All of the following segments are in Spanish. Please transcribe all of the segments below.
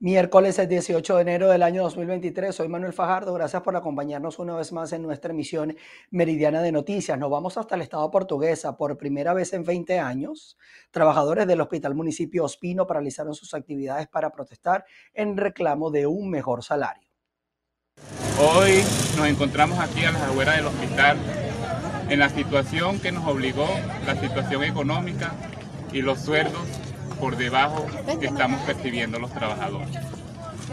Miércoles 18 de enero del año 2023. Soy Manuel Fajardo. Gracias por acompañarnos una vez más en nuestra emisión meridiana de noticias. Nos vamos hasta el Estado portuguesa. Por primera vez en 20 años, trabajadores del Hospital Municipio Ospino paralizaron sus actividades para protestar en reclamo de un mejor salario. Hoy nos encontramos aquí a las afueras del hospital en la situación que nos obligó, la situación económica y los sueldos por debajo que estamos percibiendo los trabajadores.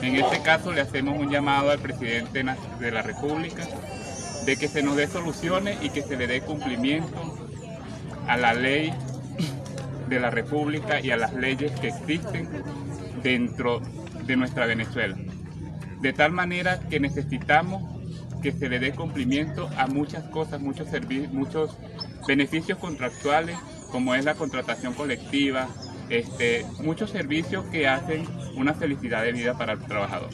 En este caso le hacemos un llamado al presidente de la República de que se nos dé soluciones y que se le dé cumplimiento a la ley de la República y a las leyes que existen dentro de nuestra Venezuela. De tal manera que necesitamos que se le dé cumplimiento a muchas cosas, muchos, muchos beneficios contractuales, como es la contratación colectiva, este, muchos servicios que hacen una felicidad de vida para el trabajador.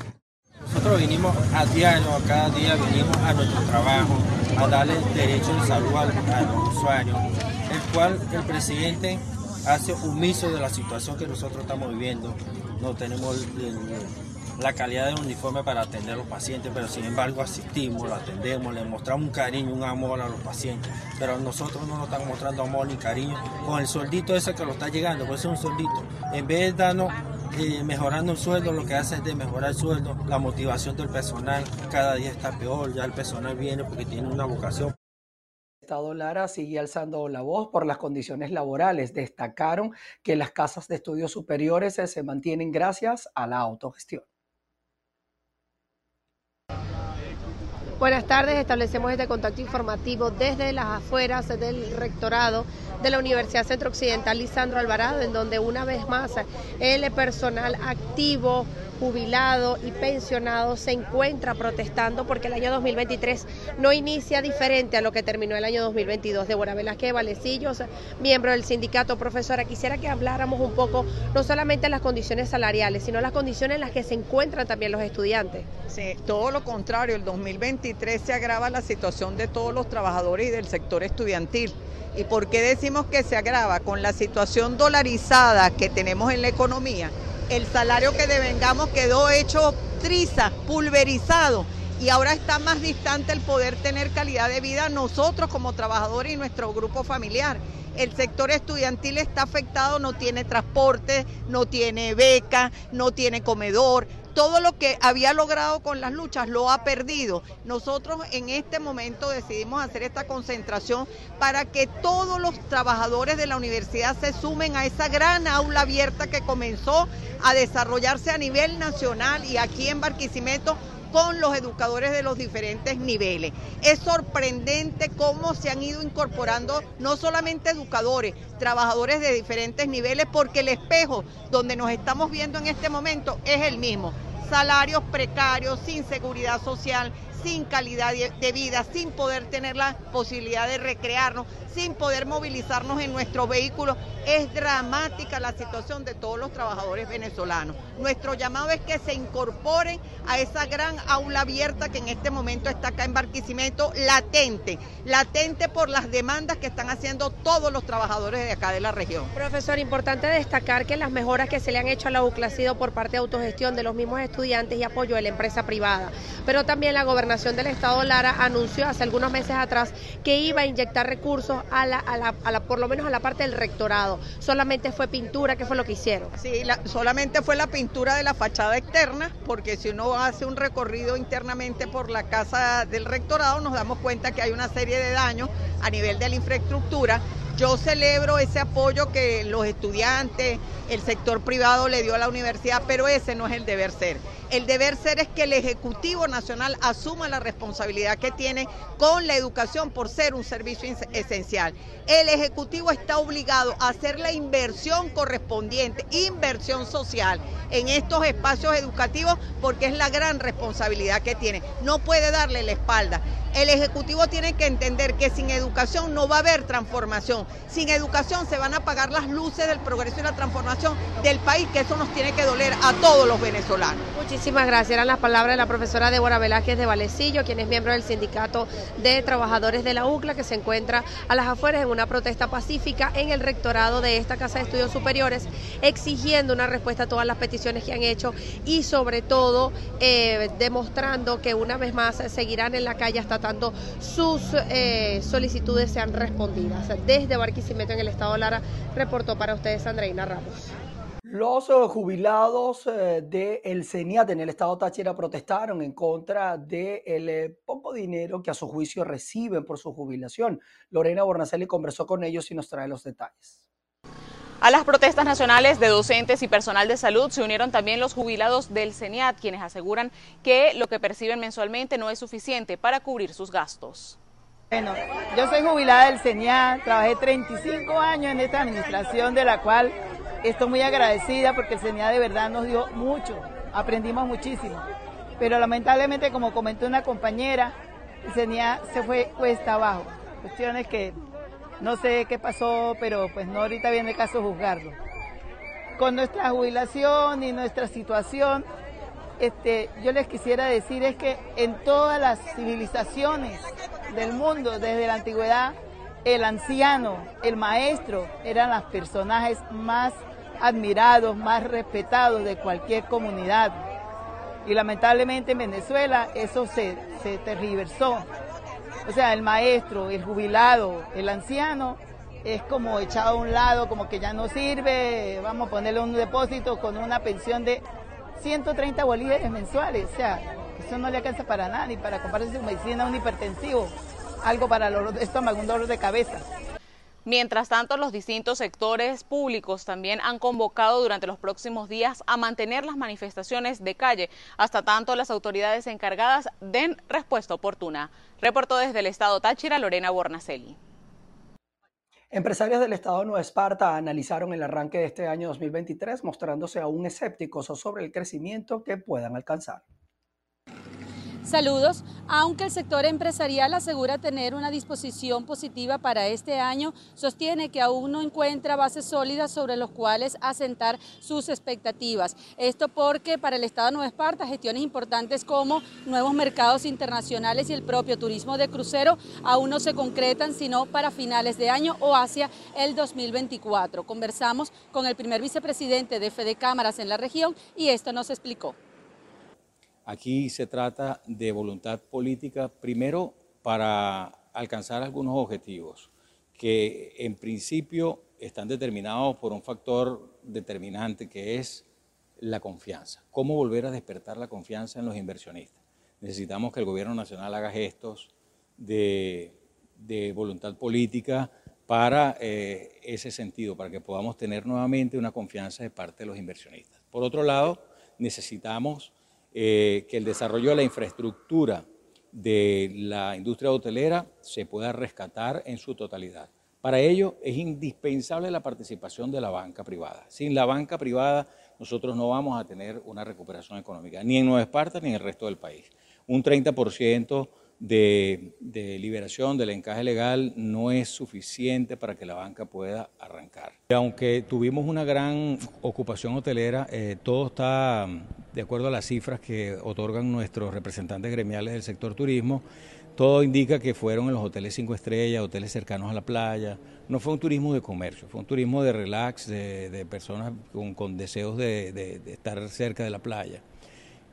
Nosotros vinimos a diario, a cada día venimos a nuestro trabajo, a darle derecho de salud a, los usuarios, el cual el presidente hace omiso de la situación que nosotros estamos viviendo. No tenemos la calidad del uniforme para atender a los pacientes, pero sin embargo asistimos, lo atendemos, le mostramos un cariño, un amor a los pacientes, pero nosotros no nos estamos mostrando amor ni cariño con el sueldito ese que lo está llegando, pues es un sueldito. En vez de darnos eh, mejorando el sueldo, lo que hace es de mejorar el sueldo, la motivación del personal cada día está peor, ya el personal viene porque tiene una vocación. Estado Lara sigue alzando la voz por las condiciones laborales. Destacaron que las casas de estudios superiores se mantienen gracias a la autogestión. Buenas tardes, establecemos este contacto informativo desde las afueras del rectorado de la Universidad Centro Occidental Lisandro Alvarado, en donde una vez más el personal activo jubilado y pensionado se encuentra protestando porque el año 2023 no inicia diferente a lo que terminó el año 2022. Débora Velázquez Valecillos, miembro del sindicato, profesora, quisiera que habláramos un poco no solamente las condiciones salariales, sino las condiciones en las que se encuentran también los estudiantes. Sí, todo lo contrario, el 2023 se agrava la situación de todos los trabajadores y del sector estudiantil. ¿Y por qué decimos que se agrava? Con la situación dolarizada que tenemos en la economía el salario que devengamos quedó hecho triza, pulverizado y ahora está más distante el poder tener calidad de vida nosotros como trabajadores y nuestro grupo familiar. El sector estudiantil está afectado, no tiene transporte, no tiene beca, no tiene comedor, todo lo que había logrado con las luchas lo ha perdido. Nosotros en este momento decidimos hacer esta concentración para que todos los trabajadores de la universidad se sumen a esa gran aula abierta que comenzó a desarrollarse a nivel nacional y aquí en Barquisimeto con los educadores de los diferentes niveles. Es sorprendente cómo se han ido incorporando no solamente educadores, trabajadores de diferentes niveles, porque el espejo donde nos estamos viendo en este momento es el mismo. Salarios precarios, sin seguridad social, sin calidad de vida, sin poder tener la posibilidad de recrearnos, sin poder movilizarnos en nuestro vehículo. Es dramática la situación de todos los trabajadores venezolanos. Nuestro llamado es que se incorporen a esa gran aula abierta que en este momento está acá en Barquisimeto, latente, latente por las demandas que están haciendo todos los trabajadores de acá de la región. Profesor, importante destacar que las mejoras que se le han hecho a la UCLA ha sido por parte de autogestión de los mismos estudiantes y apoyo de la empresa privada. Pero también la gobernación del Estado Lara anunció hace algunos meses atrás que iba a inyectar recursos a la, a la, por lo menos a la parte del rectorado. Solamente fue pintura, ¿qué fue lo que hicieron? Sí, solamente fue la pintura de la fachada externa, porque si uno hace un recorrido internamente por la casa del rectorado, nos damos cuenta que hay una serie de daños a nivel de la infraestructura yo celebro ese apoyo que los estudiantes, el sector privado le dio a la universidad, pero ese no es el deber ser. El deber ser es que el Ejecutivo Nacional asuma la responsabilidad que tiene con la educación por ser un servicio esencial. El Ejecutivo está obligado a hacer la inversión correspondiente, inversión social en estos espacios educativos porque es la gran responsabilidad que tiene. No puede darle la espalda. El Ejecutivo tiene que entender que sin educación no va a haber transformación. Sin educación se van a apagar las luces del progreso y la transformación del país, que eso nos tiene que doler a todos los venezolanos. Muchísimas gracias. Eran las palabras de la profesora Débora Velázquez de Valecillo, quien es miembro del Sindicato de Trabajadores de la UCLA, que se encuentra a las afueras en una protesta pacífica en el rectorado de esta Casa de Estudios Superiores, exigiendo una respuesta a todas las peticiones que han hecho y sobre todo eh, demostrando que una vez más seguirán en la calle hasta tanto sus eh, solicitudes sean respondidas. Desde Barquisimeto en el estado Lara reportó para ustedes Andreina Ramos. Los eh, jubilados del de CENIAT en el estado Táchira protestaron en contra del de poco dinero que a su juicio reciben por su jubilación. Lorena Bornacelli conversó con ellos y nos trae los detalles. A las protestas nacionales de docentes y personal de salud se unieron también los jubilados del CENIAT, quienes aseguran que lo que perciben mensualmente no es suficiente para cubrir sus gastos. Bueno, yo soy jubilada del CENIAT, trabajé 35 años en esta administración de la cual estoy muy agradecida porque el CENIAT de verdad nos dio mucho, aprendimos muchísimo. Pero lamentablemente, como comentó una compañera, el CENIAT se fue cuesta abajo. Cuestiones que no sé qué pasó, pero pues no ahorita viene el caso juzgarlo. Con nuestra jubilación y nuestra situación, este, yo les quisiera decir es que en todas las civilizaciones del mundo, desde la antigüedad, el anciano, el maestro, eran los personajes más admirados, más respetados de cualquier comunidad. Y lamentablemente en Venezuela eso se, se tergiversó. O sea, el maestro, el jubilado, el anciano, es como echado a un lado, como que ya no sirve, vamos a ponerle un depósito con una pensión de 130 bolívares mensuales. O sea, eso no le alcanza para nada, ni para comprarse su medicina, un hipertensivo, algo para el un dolor de cabeza. Mientras tanto, los distintos sectores públicos también han convocado durante los próximos días a mantener las manifestaciones de calle, hasta tanto las autoridades encargadas den respuesta oportuna. Reportó desde el estado Táchira Lorena Bornacelli. Empresarios del estado Nueva Esparta analizaron el arranque de este año 2023 mostrándose aún escépticos sobre el crecimiento que puedan alcanzar. Saludos. Aunque el sector empresarial asegura tener una disposición positiva para este año, sostiene que aún no encuentra bases sólidas sobre los cuales asentar sus expectativas. Esto porque para el Estado de Nueva Esparta gestiones importantes como nuevos mercados internacionales y el propio turismo de crucero aún no se concretan sino para finales de año o hacia el 2024. Conversamos con el primer vicepresidente de Fede Cámaras en la región y esto nos explicó. Aquí se trata de voluntad política, primero para alcanzar algunos objetivos que en principio están determinados por un factor determinante que es la confianza. ¿Cómo volver a despertar la confianza en los inversionistas? Necesitamos que el gobierno nacional haga gestos de, voluntad política para eh, ese sentido, para que podamos tener nuevamente una confianza de parte de los inversionistas. Por otro lado, necesitamos eh, que el desarrollo de la infraestructura de la industria hotelera se pueda rescatar en su totalidad. Para ello es indispensable la participación de la banca privada. Sin la banca privada nosotros no vamos a tener una recuperación económica, ni en Nueva Esparta ni en el resto del país. Un 30% de, liberación del encaje legal no es suficiente para que la banca pueda arrancar. Aunque tuvimos una gran ocupación hotelera, eh, todo está de acuerdo a las cifras que otorgan nuestros representantes gremiales del sector turismo. Todo indica que fueron en los hoteles cinco estrellas, hoteles cercanos a la playa. No fue un turismo de comercio, fue un turismo de relax, de, personas con, deseos de estar cerca de la playa.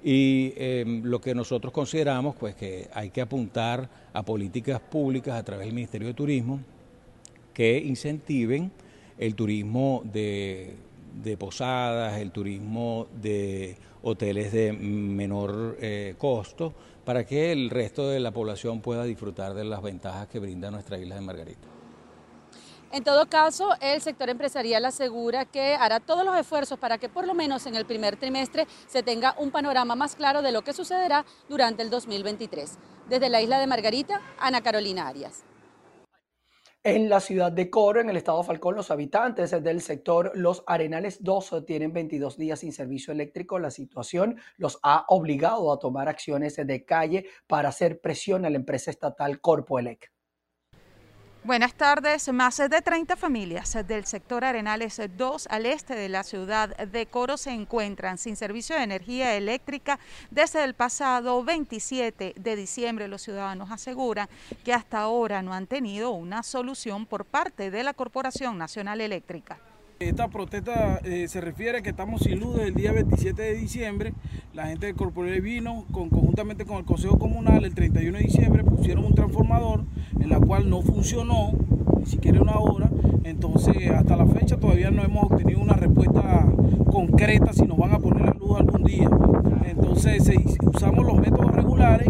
Y em, lo que nosotros consideramos, pues que hay que apuntar a políticas públicas a través del Ministerio de Turismo que incentiven el turismo de, posadas, el turismo de hoteles de menor eh, costo, para que el resto de la población pueda disfrutar de las ventajas que brinda nuestra isla de Margarita. En todo caso, el sector empresarial asegura que hará todos los esfuerzos para que por lo menos en el primer trimestre se tenga un panorama más claro de lo que sucederá durante el 2023. Desde la isla de Margarita, Ana Carolina Arias. En la ciudad de Coro, en el estado Falcón, los habitantes del sector Los Arenales 2 tienen 22 días sin servicio eléctrico. La situación los ha obligado a tomar acciones de calle para hacer presión a la empresa estatal Corpoelec. Buenas tardes. Más de 30 familias del sector Arenales 2 al este de la ciudad de Coro se encuentran sin servicio de energía eléctrica desde el pasado 27 de diciembre. Los ciudadanos aseguran que hasta ahora no han tenido una solución por parte de la Corporación Nacional Eléctrica. Esta protesta eh, se refiere a que estamos sin luz desde el día 27 de diciembre. La gente del Corporel vino con, conjuntamente con el Consejo Comunal el 31 de diciembre, pusieron un transformador en la cual no funcionó, ni siquiera una hora. Entonces, hasta la fecha todavía no hemos obtenido una respuesta concreta si nos van a poner la luz algún día. Entonces, usamos los métodos regulares,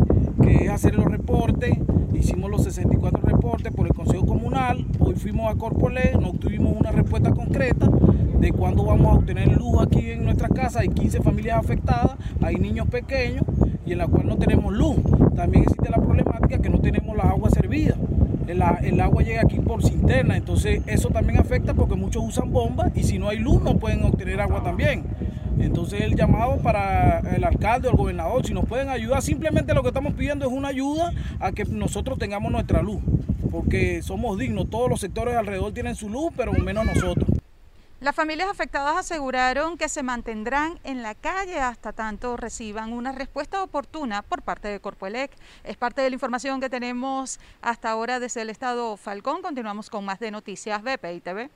es hacer los reportes. Hicimos los 64 reportes por el Consejo Comunal. Hoy fuimos a Corpolé, no obtuvimos una respuesta concreta de cuándo vamos a obtener luz aquí en nuestra casa. Hay 15 familias afectadas, hay niños pequeños y en la cual no tenemos luz. También existe la problemática que no tenemos la agua servida. El, agua llega aquí por cisterna, entonces eso también afecta porque muchos usan bombas y si no hay luz no pueden obtener agua también. Entonces el llamado para el alcalde o el gobernador, si nos pueden ayudar, simplemente lo que estamos pidiendo es una ayuda a que nosotros tengamos nuestra luz, porque somos dignos, todos los sectores alrededor tienen su luz, pero menos nosotros. Las familias afectadas aseguraron que se mantendrán en la calle hasta tanto reciban una respuesta oportuna por parte de Corpoelec. Es parte de la información que tenemos hasta ahora desde el estado Falcón. Continuamos con más de noticias BPI TV.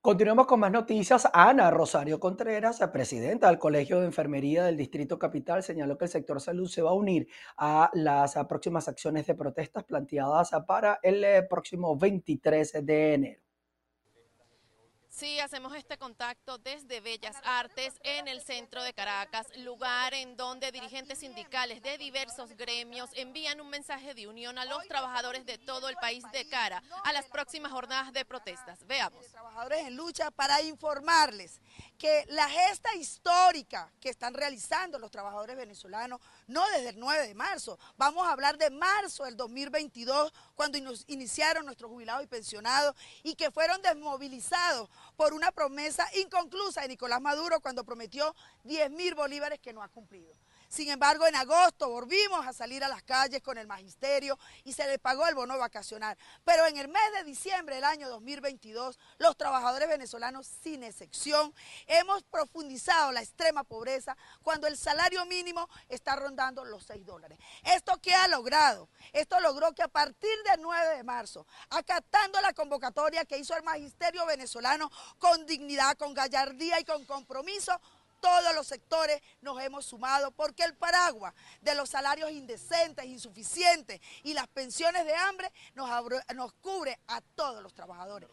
Continuamos con más noticias. Ana Rosario Contreras, presidenta del Colegio de Enfermería del Distrito Capital, señaló que el sector salud se va a unir a las próximas acciones de protestas planteadas para el eh, próximo 23 de enero. Sí, hacemos este contacto desde Bellas Artes en el centro de Caracas, lugar en donde dirigentes sindicales de diversos gremios envían un mensaje de unión a los trabajadores de todo el país de cara a las próximas jornadas de protestas. Veamos. Trabajadores en lucha para informarles que la gesta histórica que están realizando los trabajadores venezolanos, no desde el 9 de marzo, vamos a hablar de marzo del 2022, cuando iniciaron nuestros jubilados y pensionados y que fueron desmovilizados por una promesa inconclusa de Nicolás Maduro cuando prometió 10 mil bolívares que no ha cumplido. Sin embargo, en agosto volvimos a salir a las calles con el magisterio y se le pagó el bono vacacional. Pero en el mes de diciembre del año 2022, los trabajadores venezolanos, sin excepción, hemos profundizado la extrema pobreza cuando el salario mínimo está rondando los 6 dólares. ¿Esto qué ha logrado? Esto logró que a partir del 9 de marzo, acatando la convocatoria que hizo el magisterio venezolano con dignidad, con gallardía y con compromiso, todos los sectores nos hemos sumado porque el paraguas de los salarios indecentes, insuficientes y las pensiones de hambre nos, cubre a todos los trabajadores.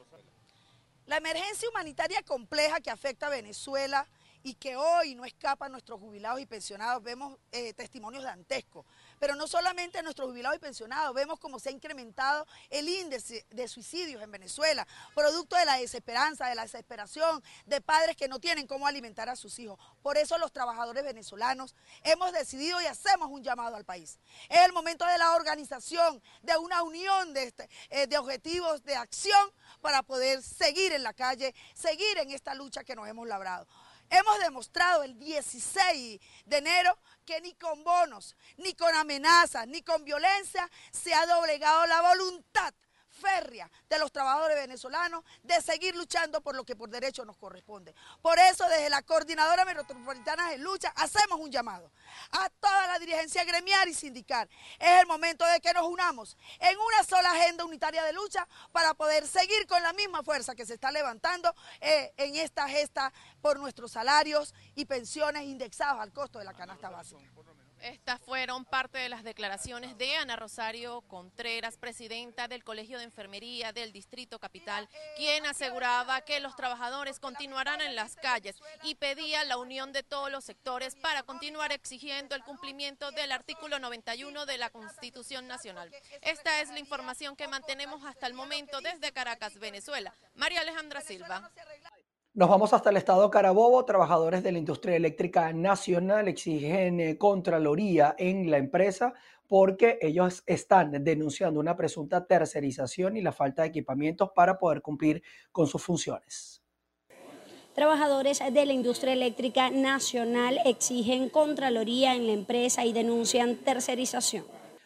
La emergencia humanitaria compleja que afecta a Venezuela y que hoy no escapa a nuestros jubilados y pensionados, vemos eh, testimonios dantescos. Pero no solamente nuestros jubilados y pensionados, vemos cómo se ha incrementado el índice de suicidios en Venezuela, producto de la desesperanza, de la desesperación de padres que no tienen cómo alimentar a sus hijos. Por eso los trabajadores venezolanos hemos decidido y hacemos un llamado al país. Es el momento de la organización, de una unión de, este, eh, de objetivos de acción para poder seguir en la calle, seguir en esta lucha que nos hemos labrado. Hemos demostrado el 16 de enero que ni con bonos, ni con amenazas, ni con violencia se ha doblegado la voluntad férrea de los trabajadores venezolanos de seguir luchando por lo que por derecho nos corresponde. Por eso desde la Coordinadora Metropolitana de Lucha hacemos un llamado a toda la dirigencia gremial y sindical. Es el momento de que nos unamos en una sola agenda unitaria de lucha para poder seguir con la misma fuerza que se está levantando eh, en esta gesta por nuestros salarios y pensiones indexados al costo de la canasta básica. Estas fueron parte de las declaraciones de Ana Rosario Contreras, presidenta del Colegio de Enfermería del Distrito Capital, quien aseguraba que los trabajadores continuarán en las calles y pedía la unión de todos los sectores para continuar exigiendo el cumplimiento del artículo 91 de la Constitución Nacional. Esta es la información que mantenemos hasta el momento desde Caracas, Venezuela. María Alejandra Silva. Nos vamos hasta el estado Carabobo. Trabajadores de la industria eléctrica nacional exigen eh, contraloría en la empresa porque ellos están denunciando una presunta tercerización y la falta de equipamientos para poder cumplir con sus funciones. Trabajadores de la industria eléctrica nacional exigen contraloría en la empresa y denuncian tercerización.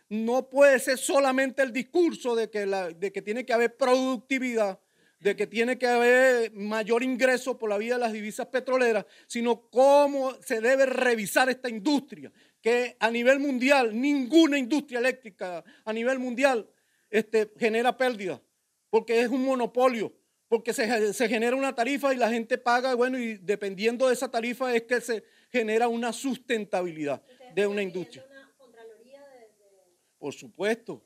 no puede ser solamente el discurso de que, de que tiene que haber productividad, de que tiene que haber mayor ingreso por la vía de las divisas petroleras, sino cómo se debe revisar esta industria, que a nivel mundial, ninguna industria eléctrica a nivel mundial este, genera pérdida, porque es un monopolio, porque se, se genera una tarifa y la gente paga, bueno, y dependiendo de esa tarifa es que se genera una sustentabilidad de una industria. Por supuesto.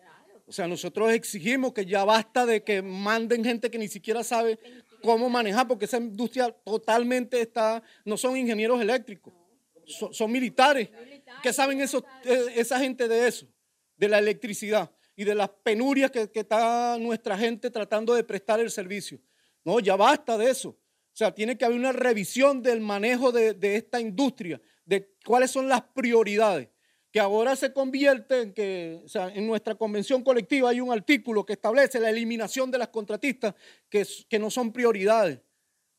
O sea, nosotros exigimos que ya basta de que manden gente que ni siquiera sabe cómo manejar, porque esa industria totalmente está, no son ingenieros eléctricos, son, militares. ¿Qué saben eso, eh, esa gente de eso? De la electricidad y de las penurias que, está nuestra gente tratando de prestar el servicio. No, ya basta de eso. O sea, tiene que haber una revisión del manejo de, de esta industria, de cuáles son las prioridades que ahora se convierte en que, o sea, en nuestra convención colectiva hay un artículo que establece la eliminación de las contratistas que, que no son prioridades,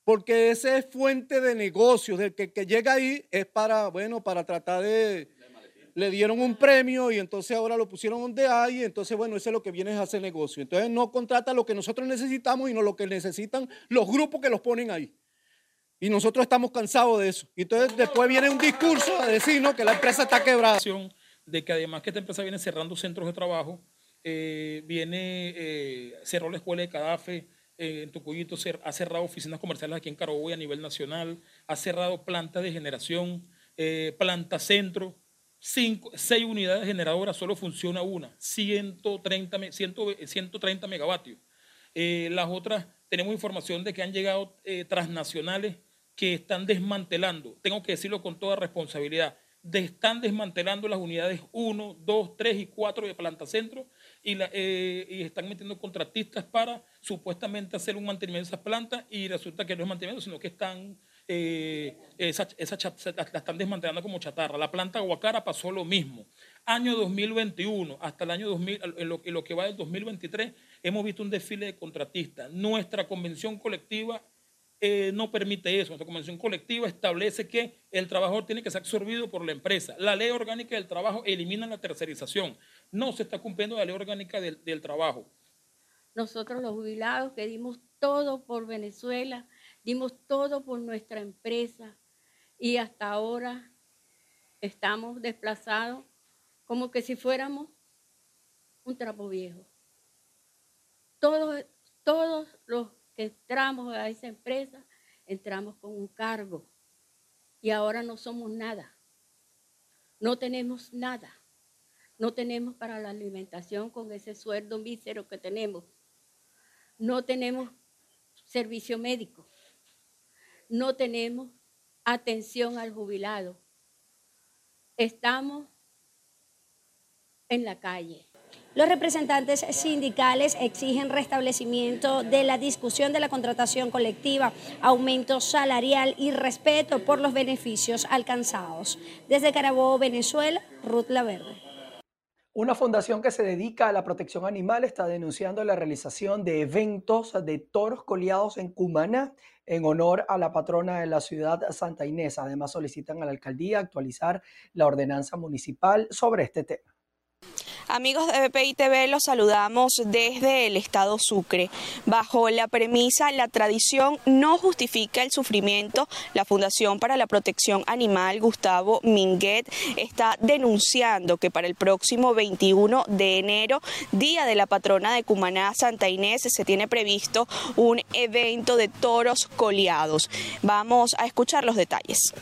porque ese es fuente de negocios, del que, que llega ahí es para, bueno, para tratar de, le dieron un premio y entonces ahora lo pusieron donde hay, y entonces bueno, eso es lo que viene a hacer negocio. Entonces no contrata lo que nosotros necesitamos y no lo que necesitan los grupos que los ponen ahí. Y nosotros estamos cansados de eso. Y entonces después viene un discurso a decirnos que la empresa está quebrada. De que además que esta empresa viene cerrando centros de trabajo, eh, viene, eh, cerró la escuela de Cadafe eh, en Tucuyito, ha cerrado oficinas comerciales aquí en Carabobo a nivel nacional, ha cerrado plantas de generación, planta centro, cinco, seis unidades generadoras, solo funciona una, 130, 130 megavatios. las otras, tenemos información de que han llegado transnacionales que están desmantelando, tengo que decirlo con toda responsabilidad, están desmantelando las unidades 1, 2, 3 y 4 de Planta Centro y, eh, y, están metiendo contratistas para supuestamente hacer un mantenimiento de esas plantas y resulta que no es mantenimiento, sino que están, eh, esa, esa la están desmantelando como chatarra. La planta Guacara pasó lo mismo. Año 2021 hasta el año 2000, en en lo que va del 2023, hemos visto un desfile de contratistas. Nuestra convención colectiva eh, no permite eso. Nuestra convención colectiva establece que el trabajador tiene que ser absorbido por la empresa. La ley orgánica del trabajo elimina la tercerización. No se está cumpliendo la ley orgánica del, trabajo. Nosotros los jubilados que dimos todo por Venezuela, dimos todo por nuestra empresa y hasta ahora estamos desplazados como que si fuéramos un trapo viejo. Todos, todos los que entramos a esa empresa, entramos con un cargo y ahora no somos nada. No tenemos nada. No tenemos para la alimentación con ese sueldo mísero que tenemos. No tenemos servicio médico. No tenemos atención al jubilado. Estamos en la calle. Los representantes sindicales exigen restablecimiento de la discusión de la contratación colectiva, aumento salarial y respeto por los beneficios alcanzados. Desde Carabobo, Venezuela, Ruth Laverde. Una fundación que se dedica a la protección animal está denunciando la realización de eventos de toros coleados en Cumaná en honor a la patrona de la ciudad Santa Inés. Además solicitan a la alcaldía actualizar la ordenanza municipal sobre este tema. Amigos de BPI TV, los saludamos desde el estado Sucre. Bajo la premisa La tradición no justifica el sufrimiento, la Fundación para la Protección Animal Gustavo Minguet está denunciando que para el próximo 21 de enero, día de la patrona de Cumaná, Santa Inés, se tiene previsto un evento de toros coleados. Vamos a escuchar los detalles.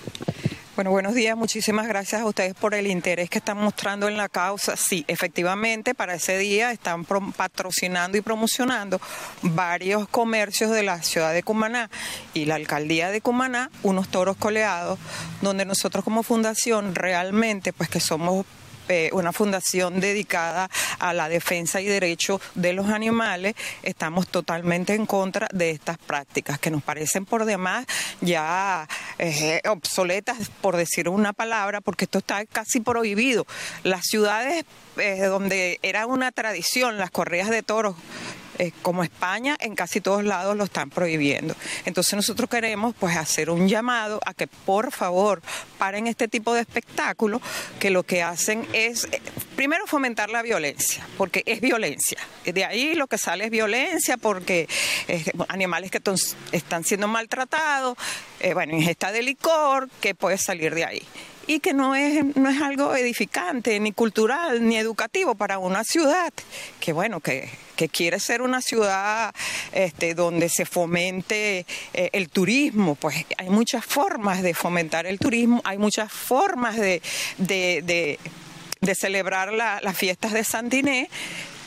Bueno, buenos días. Muchísimas gracias a ustedes por el interés que están mostrando en la causa. Sí, efectivamente, para ese día están patrocinando y promocionando varios comercios de la ciudad de Cumaná y la alcaldía de Cumaná unos toros coleados, donde nosotros como fundación realmente, pues que somos eh, una fundación dedicada a la defensa y derecho de los animales, estamos totalmente en contra de estas prácticas que nos parecen por demás ya eh, obsoletas, por decir una palabra, porque esto está casi prohibido. Las ciudades eh, donde era una tradición, las correas de toros eh, como España, en casi todos lados lo están prohibiendo. Entonces nosotros queremos pues hacer un llamado a que por favor paren este tipo de espectáculos que lo que hacen es Primero, fomentar la violencia, porque es violencia. De ahí lo que sale es violencia, porque eh, animales que están siendo maltratados, eh, bueno, ingesta de licor, que puede salir de ahí y que no es, no es algo edificante, ni cultural, ni educativo para una ciudad que, bueno, que, quiere ser una ciudad este, donde se fomente eh, el turismo. Pues hay muchas formas de fomentar el turismo, hay muchas formas de, de, celebrar las fiestas de San Diné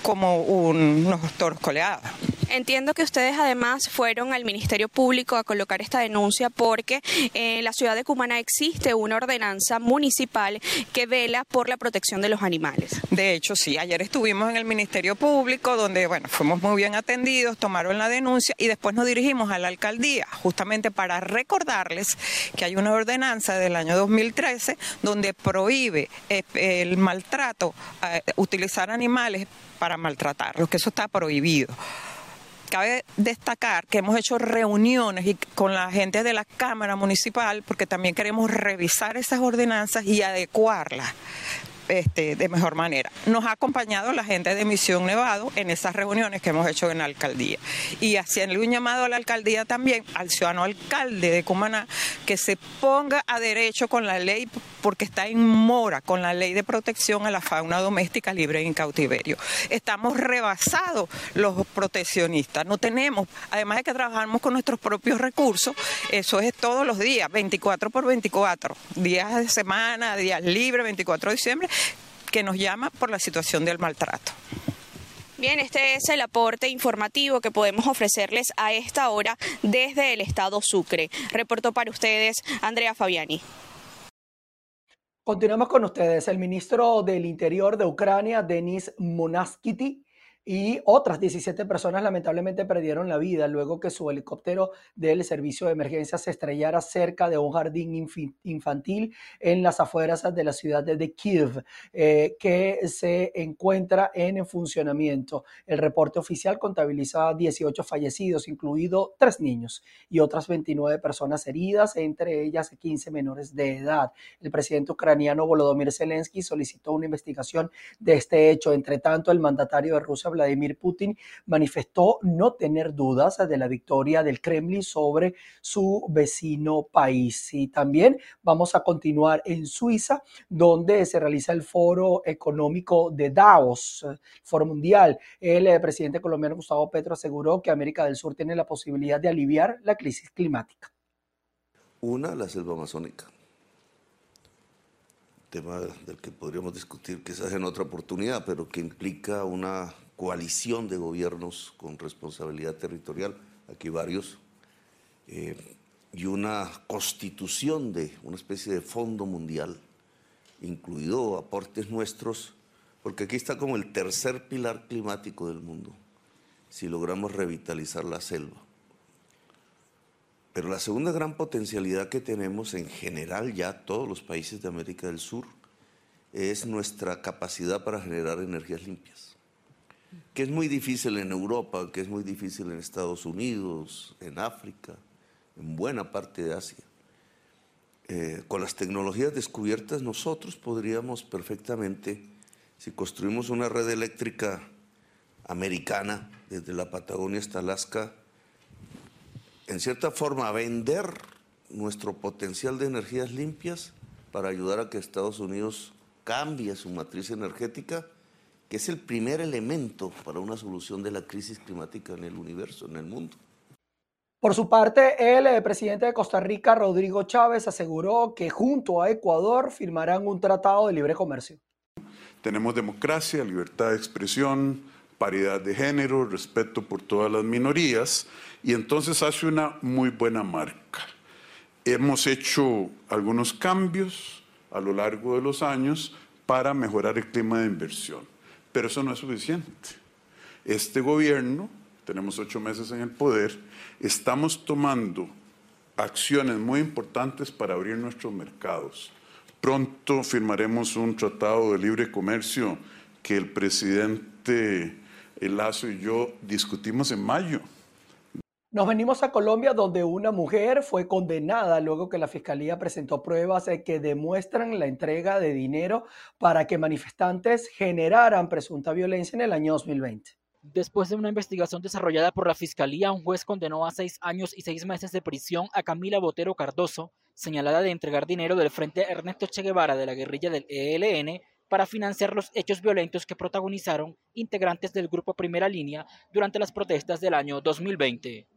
como unos toros coleados. Entiendo que ustedes además fueron al Ministerio Público a colocar esta denuncia porque en la ciudad de Cumaná existe una ordenanza municipal que vela por la protección de los animales. De hecho, sí, ayer estuvimos en el Ministerio Público donde, bueno, fuimos muy bien atendidos, tomaron la denuncia y después nos dirigimos a la alcaldía justamente para recordarles que hay una ordenanza del año 2013 donde prohíbe eh, el maltrato, eh, utilizar animales para maltratarlos, que eso está prohibido cabe destacar que hemos hecho reuniones con la gente de la Cámara Municipal porque también queremos revisar esas ordenanzas y adecuarlas este, de mejor manera. Nos ha acompañado la gente de Misión Nevado en esas reuniones que hemos hecho en la alcaldía. Y haciendo un llamado a la alcaldía también, al ciudadano alcalde de Cumaná, que se ponga a derecho con la ley porque está en mora con la ley de protección a la fauna doméstica libre en cautiverio. Estamos rebasados los proteccionistas, no tenemos, además de que trabajamos con nuestros propios recursos, eso es todos los días, 24 por 24, días de semana, días libres, 24 de diciembre, que nos llama por la situación del maltrato. Bien, este es el aporte informativo que podemos ofrecerles a esta hora desde el estado Sucre. Reportó para ustedes Andrea Fabiani. Continuamos con ustedes. El ministro del Interior de Ucrania, Denis Monaskity, y otras 17 personas lamentablemente perdieron la vida luego que su helicóptero del servicio de emergencia se estrellara cerca de un jardín infantil en las afueras de la ciudad de Kiev, eh, que se encuentra en funcionamiento. El reporte oficial contabiliza 18 fallecidos, incluido tres niños y otras 29 personas heridas, entre ellas 15 menores de edad. El presidente ucraniano Volodymyr Zelensky solicitó una investigación de este hecho. Entre tanto, el mandatario de Rusia Vladimir Putin manifestó no tener dudas de la victoria del Kremlin sobre su vecino país. Y también vamos a continuar en Suiza, donde se realiza el foro económico de Davos, foro mundial. El eh, presidente colombiano Gustavo Petro aseguró que América del Sur tiene la posibilidad de aliviar la crisis climática. Una, la selva amazónica tema del que podríamos discutir quizás en otra oportunidad, pero que implica una coalición de gobiernos con responsabilidad territorial, aquí varios, eh, y una constitución de una especie de fondo mundial, incluido aportes nuestros, porque aquí está como el tercer pilar climático del mundo, si logramos revitalizar la selva. Pero la segunda gran potencialidad que tenemos en general ya todos los países de América del Sur es nuestra capacidad para generar energías limpias que es muy difícil en Europa, que es muy difícil en Estados Unidos, en África, en buena parte de Asia. Eh, con las tecnologías descubiertas nosotros podríamos perfectamente, si construimos una red eléctrica americana desde la Patagonia hasta Alaska, en cierta forma vender nuestro potencial de energías limpias para ayudar a que Estados Unidos cambie su matriz energética que es el primer elemento para una solución de la crisis climática en el universo, en el mundo. Por su parte, el eh, presidente de Costa Rica, Rodrigo Chávez, aseguró que junto a Ecuador firmarán un tratado de libre comercio. Tenemos democracia, libertad de expresión, paridad de género, respeto por todas las minorías y entonces hace una muy buena marca. Hemos hecho algunos cambios a lo largo de los años para mejorar el clima de inversión. Pero eso no es suficiente. Este gobierno, tenemos ocho meses en el poder, estamos tomando acciones muy importantes para abrir nuestros mercados. Pronto firmaremos un tratado de libre comercio que el presidente Lazo y yo discutimos en mayo Nos venimos a Colombia donde una mujer fue condenada luego que la fiscalía presentó pruebas que demuestran la entrega de dinero para que manifestantes generaran presunta violencia en el año 2020. Después de una investigación desarrollada por la Fiscalía, un juez condenó a seis años y seis meses de prisión a Camila Botero Cardoso, señalada de entregar dinero del Frente Ernesto Che Guevara de la guerrilla del ELN para financiar los hechos violentos que protagonizaron integrantes del Grupo Primera Línea durante las protestas del año 2020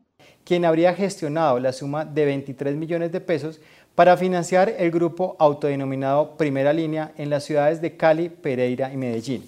quien habría gestionado la suma de 23 millones de pesos para financiar el grupo autodenominado Primera Línea en las ciudades de Cali, Pereira y Medellín.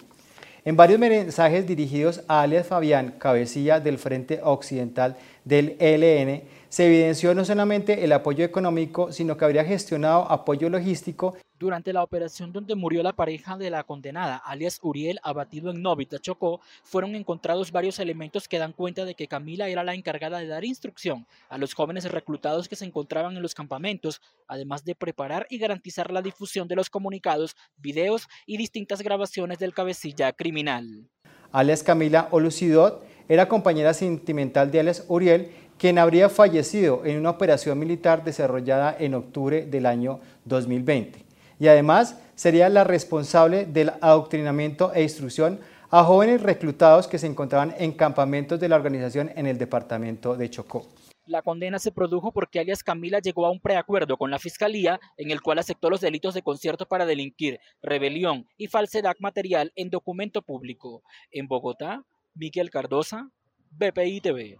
En varios mensajes dirigidos a alias Fabián, cabecilla del Frente Occidental del ELN, se evidenció no solamente el apoyo económico, sino que habría gestionado apoyo logístico durante la operación donde murió la pareja de la condenada, alias Uriel, abatido en Novita, Chocó, fueron encontrados varios elementos que dan cuenta de que Camila era la encargada de dar instrucción a los jóvenes reclutados que se encontraban en los campamentos, además de preparar y garantizar la difusión de los comunicados, videos y distintas grabaciones del cabecilla criminal. Alias Camila Olucidot era compañera sentimental de alias Uriel, quien habría fallecido en una operación militar desarrollada en octubre del año 2020 y además sería la responsable del adoctrinamiento e instrucción a jóvenes reclutados que se encontraban en campamentos de la organización en el departamento de Chocó. La condena se produjo porque alias Camila llegó a un preacuerdo con la Fiscalía en el cual aceptó los delitos de concierto para delinquir, rebelión y falsedad material en documento público. En Bogotá, Miguel Cardosa, BPI TV.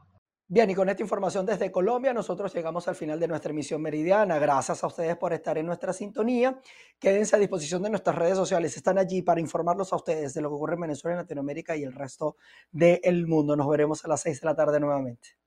Bien, y con esta información desde Colombia, nosotros llegamos al final de nuestra emisión meridiana. Gracias a ustedes por estar en nuestra sintonía. Quédense a disposición de nuestras redes sociales. Están allí para informarlos a ustedes de lo que ocurre en Venezuela, en Latinoamérica y el resto del mundo. Nos veremos a las seis de la tarde nuevamente.